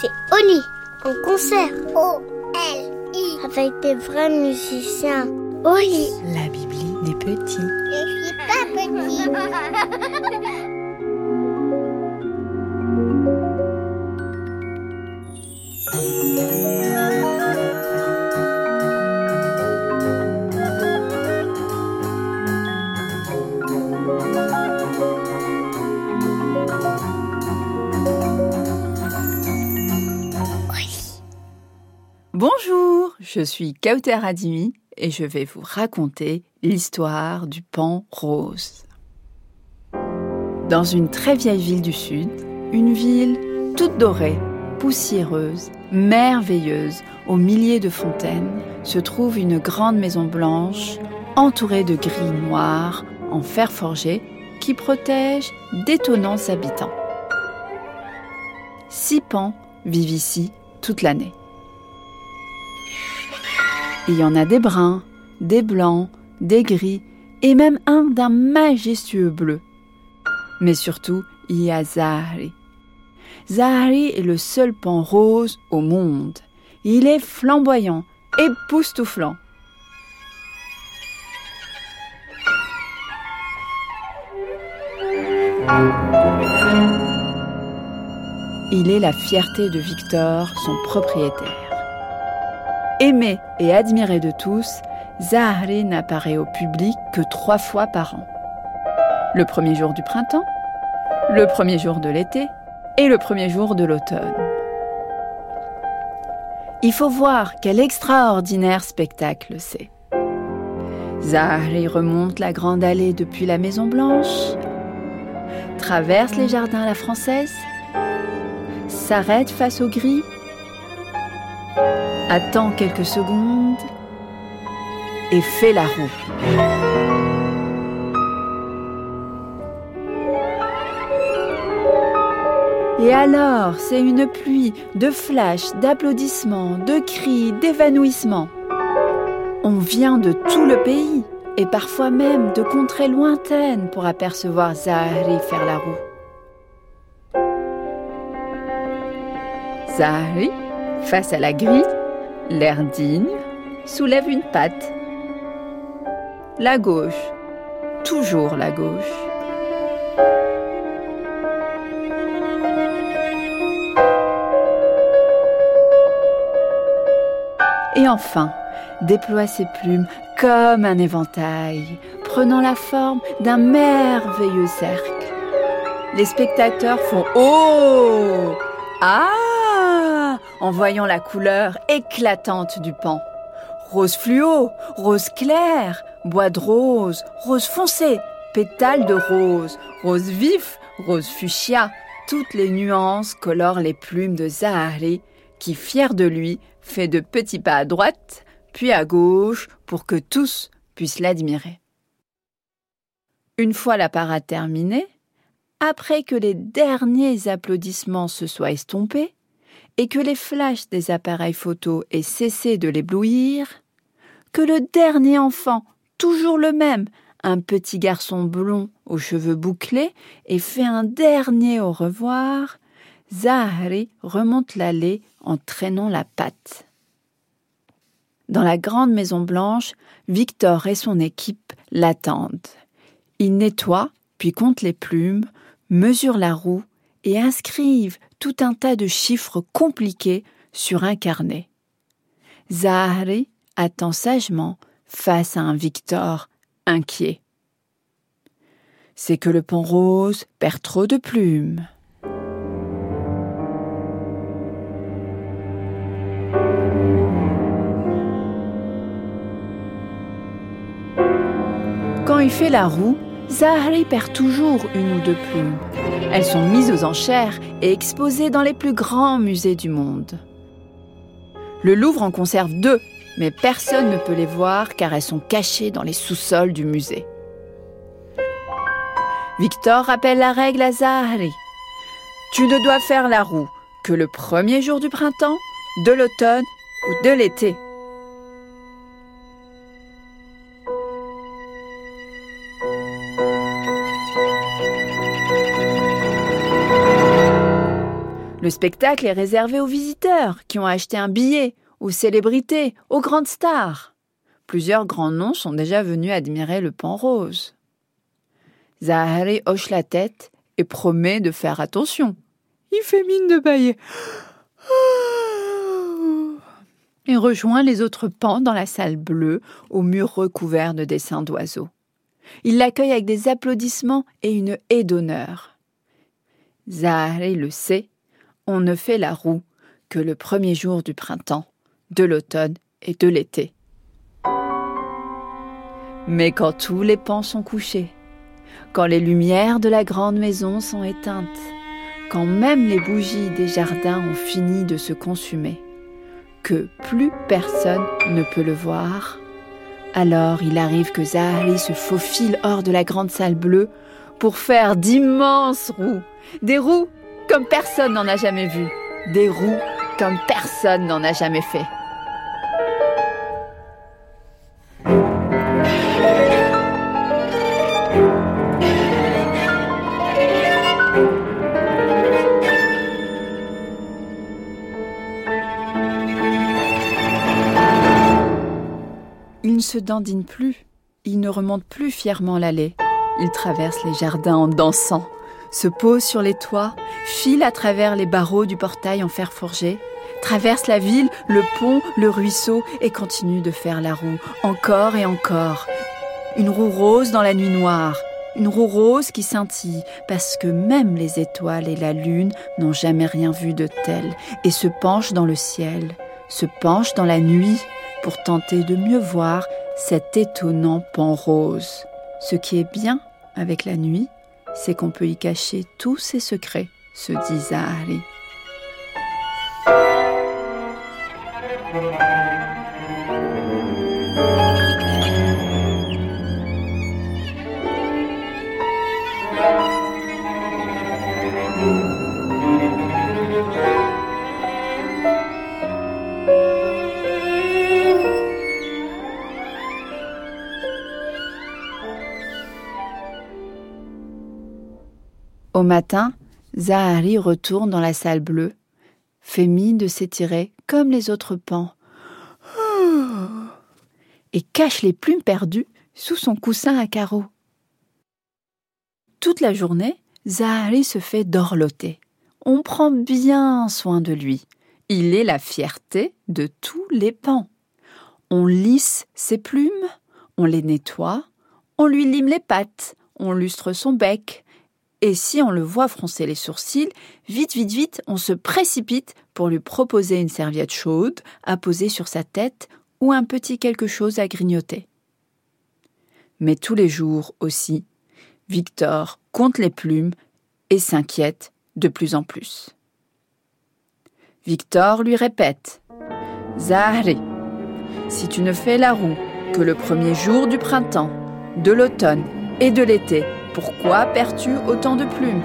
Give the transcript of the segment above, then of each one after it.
c'est Oli, en concert. O-L-I. Avec des vrais musiciens. Oli. La Bibli des petits. Je suis pas petit. je suis Kauter Adimi et je vais vous raconter l'histoire du pan rose. Dans une très vieille ville du sud, une ville toute dorée, poussiéreuse, merveilleuse, aux milliers de fontaines, se trouve une grande maison blanche entourée de grilles noires en fer forgé qui protègent d'étonnants habitants. Six pans vivent ici toute l'année. Il y en a des bruns, des blancs, des gris et même un d'un majestueux bleu. Mais surtout, il y a Zahari. Zahari est le seul pan rose au monde. Il est flamboyant, époustouflant. Il est la fierté de Victor, son propriétaire. Aimé et admiré de tous, Zahari n'apparaît au public que trois fois par an. Le premier jour du printemps, le premier jour de l'été et le premier jour de l'automne. Il faut voir quel extraordinaire spectacle c'est. Zahari remonte la grande allée depuis la Maison Blanche, traverse les jardins à la française, s'arrête face aux grilles attend quelques secondes et fait la roue. Et alors, c'est une pluie de flashs, d'applaudissements, de cris, d'évanouissements. On vient de tout le pays et parfois même de contrées lointaines pour apercevoir Zahari faire la roue. Zahari, face à la grille, L'air digne soulève une patte. La gauche, toujours la gauche. Et enfin, déploie ses plumes comme un éventail, prenant la forme d'un merveilleux cercle. Les spectateurs font Oh Ah en voyant la couleur éclatante du pan. Rose fluo, rose clair, bois de rose, rose foncé, pétales de rose, rose vif, rose fuchsia, toutes les nuances colorent les plumes de Zahari, qui, fier de lui, fait de petits pas à droite, puis à gauche, pour que tous puissent l'admirer. Une fois la parade terminée, après que les derniers applaudissements se soient estompés, et que les flashs des appareils photo aient cessé de l'éblouir, que le dernier enfant, toujours le même, un petit garçon blond aux cheveux bouclés, ait fait un dernier au revoir, Zahari remonte l'allée en traînant la patte. Dans la grande maison blanche, Victor et son équipe l'attendent. Ils nettoient, puis comptent les plumes, mesurent la roue et inscrivent tout un tas de chiffres compliqués sur un carnet. Zahari attend sagement face à un Victor inquiet. C'est que le pont rose perd trop de plumes. Quand il fait la roue, Zahari perd toujours une ou deux plumes. Elles sont mises aux enchères et exposées dans les plus grands musées du monde. Le Louvre en conserve deux, mais personne ne peut les voir car elles sont cachées dans les sous-sols du musée. Victor rappelle la règle à Zahari. Tu ne dois faire la roue que le premier jour du printemps, de l'automne ou de l'été. Le spectacle est réservé aux visiteurs qui ont acheté un billet, aux célébrités, aux grandes stars. Plusieurs grands noms sont déjà venus admirer le pan rose. Zahari hoche la tête et promet de faire attention. Il fait mine de bailler. Il rejoint les autres pans dans la salle bleue, aux murs recouverts de dessins d'oiseaux. Il l'accueille avec des applaudissements et une haie d'honneur. Zahari le sait, on ne fait la roue que le premier jour du printemps, de l'automne et de l'été. Mais quand tous les pans sont couchés, quand les lumières de la grande maison sont éteintes, quand même les bougies des jardins ont fini de se consumer, que plus personne ne peut le voir, alors il arrive que Zahari se faufile hors de la grande salle bleue pour faire d'immenses roues, des roues comme personne n'en a jamais vu, des roues comme personne n'en a jamais fait. Il ne se dandine plus, il ne remonte plus fièrement l'allée. Il traverse les jardins en dansant, se pose sur les toits, file à travers les barreaux du portail en fer forgé, traverse la ville, le pont, le ruisseau et continue de faire la roue, encore et encore. Une roue rose dans la nuit noire, une roue rose qui scintille, parce que même les étoiles et la lune n'ont jamais rien vu de tel, et se penchent dans le ciel, se penchent dans la nuit pour tenter de mieux voir cet étonnant pan rose. Ce qui est bien avec la nuit, c'est qu'on peut y cacher tous ses secrets, se dit Zahari. Au matin, Zahari retourne dans la salle bleue, fait mine de s'étirer comme les autres pans, et cache les plumes perdues sous son coussin à carreaux. Toute la journée, Zahari se fait dorloter. On prend bien soin de lui. Il est la fierté de tous les pans. On lisse ses plumes, on les nettoie, on lui lime les pattes, on lustre son bec, et si on le voit froncer les sourcils, vite, vite, vite, on se précipite pour lui proposer une serviette chaude à poser sur sa tête ou un petit quelque chose à grignoter. Mais tous les jours aussi, Victor compte les plumes et s'inquiète de plus en plus. Victor lui répète Zahri, si tu ne fais la roue que le premier jour du printemps, de l'automne et de l'été, pourquoi perds-tu autant de plumes?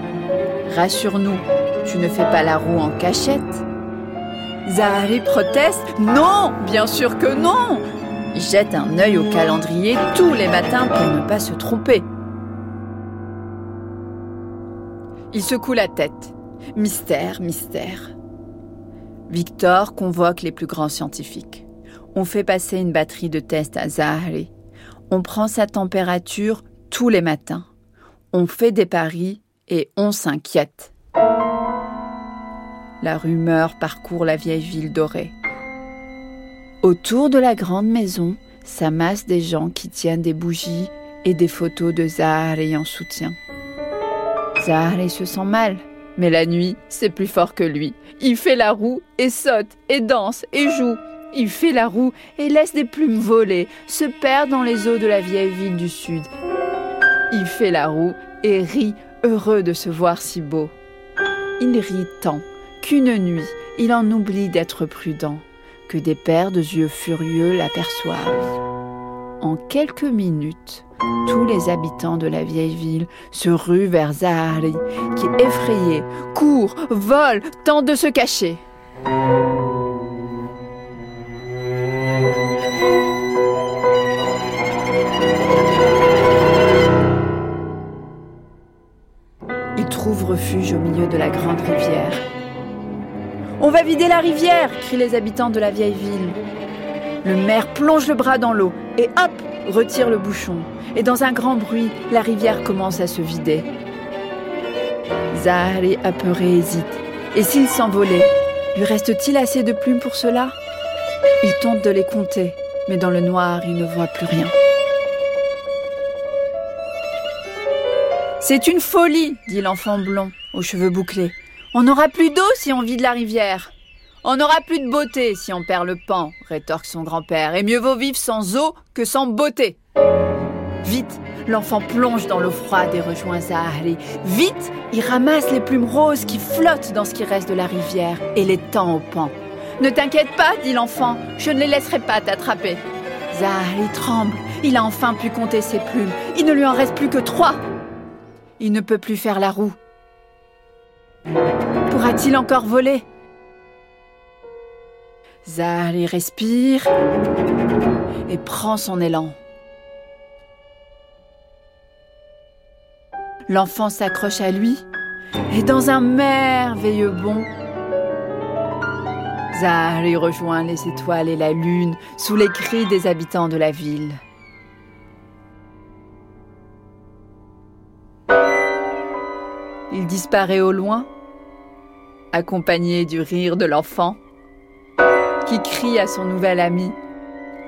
Rassure-nous, tu ne fais pas la roue en cachette. Zahari proteste Non, bien sûr que non Il jette un œil au calendrier tous les matins pour ne pas se tromper. Il secoue la tête. Mystère, mystère. Victor convoque les plus grands scientifiques. On fait passer une batterie de tests à Zahari. On prend sa température tous les matins on fait des paris et on s'inquiète. La rumeur parcourt la vieille ville dorée. Autour de la grande maison s'amassent des gens qui tiennent des bougies et des photos de Zahari en soutien. Zahari se sent mal, mais la nuit, c'est plus fort que lui. Il fait la roue et saute et danse et joue. Il fait la roue et laisse des plumes voler, se perd dans les eaux de la vieille ville du sud il fait la roue et rit, heureux de se voir si beau. Il rit tant qu'une nuit, il en oublie d'être prudent, que des paires de yeux furieux l'aperçoivent. En quelques minutes, tous les habitants de la vieille ville se ruent vers Zahari, qui, effrayé, court, vole, tente de se cacher. Trouve refuge au milieu de la grande rivière. On va vider la rivière crient les habitants de la vieille ville. Le maire plonge le bras dans l'eau et hop retire le bouchon. Et dans un grand bruit, la rivière commence à se vider. Zahari, apeuré, hésite. Et s'il s'envolait, lui reste-t-il assez de plumes pour cela? Il tente de les compter, mais dans le noir, il ne voit plus rien. C'est une folie, dit l'enfant blond, aux cheveux bouclés. On n'aura plus d'eau si on vide la rivière. On n'aura plus de beauté si on perd le pan, rétorque son grand-père. Et mieux vaut vivre sans eau que sans beauté. Vite, l'enfant plonge dans l'eau froide et rejoint Zahari. Vite, il ramasse les plumes roses qui flottent dans ce qui reste de la rivière et les tend au pan. Ne t'inquiète pas, dit l'enfant, je ne les laisserai pas t'attraper. Zahari tremble. Il a enfin pu compter ses plumes. Il ne lui en reste plus que trois. Il ne peut plus faire la roue. Pourra-t-il encore voler? Zahari respire et prend son élan. L'enfant s'accroche à lui et dans un merveilleux bond, Zahari rejoint les étoiles et la lune sous les cris des habitants de la ville. Il disparaît au loin, accompagné du rire de l'enfant, qui crie à son nouvel ami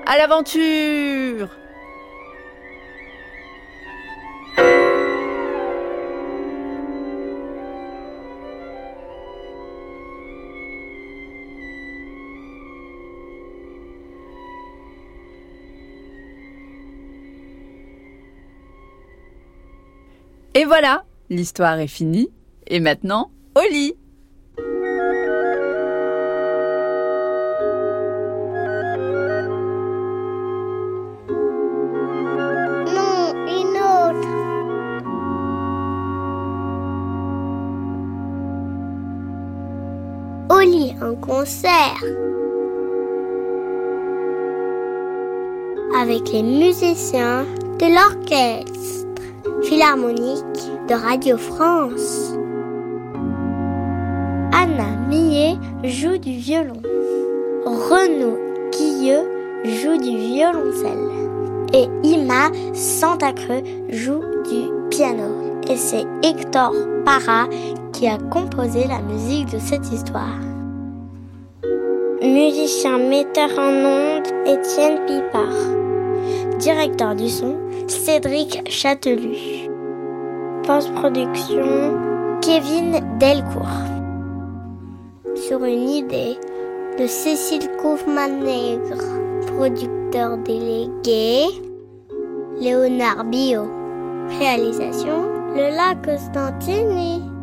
À l'aventure! Et voilà, L'histoire est finie. Et maintenant, au lit un concert. Avec les musiciens de l'orchestre philharmonique de Radio France. Anna Millet joue du violon. Renaud Guilleux joue du violoncelle. Et Ima Santacreux joue du piano. Et c'est Hector Para qui a composé la musique de cette histoire. Musicien metteur en ondes, Étienne Pipard. Directeur du son, Cédric Châtelu. Post-production, Kevin Delcourt. Sur une idée de Cécile Kaufmann-Nègre, producteur délégué, Léonard Bio. Réalisation, le lac Constantini.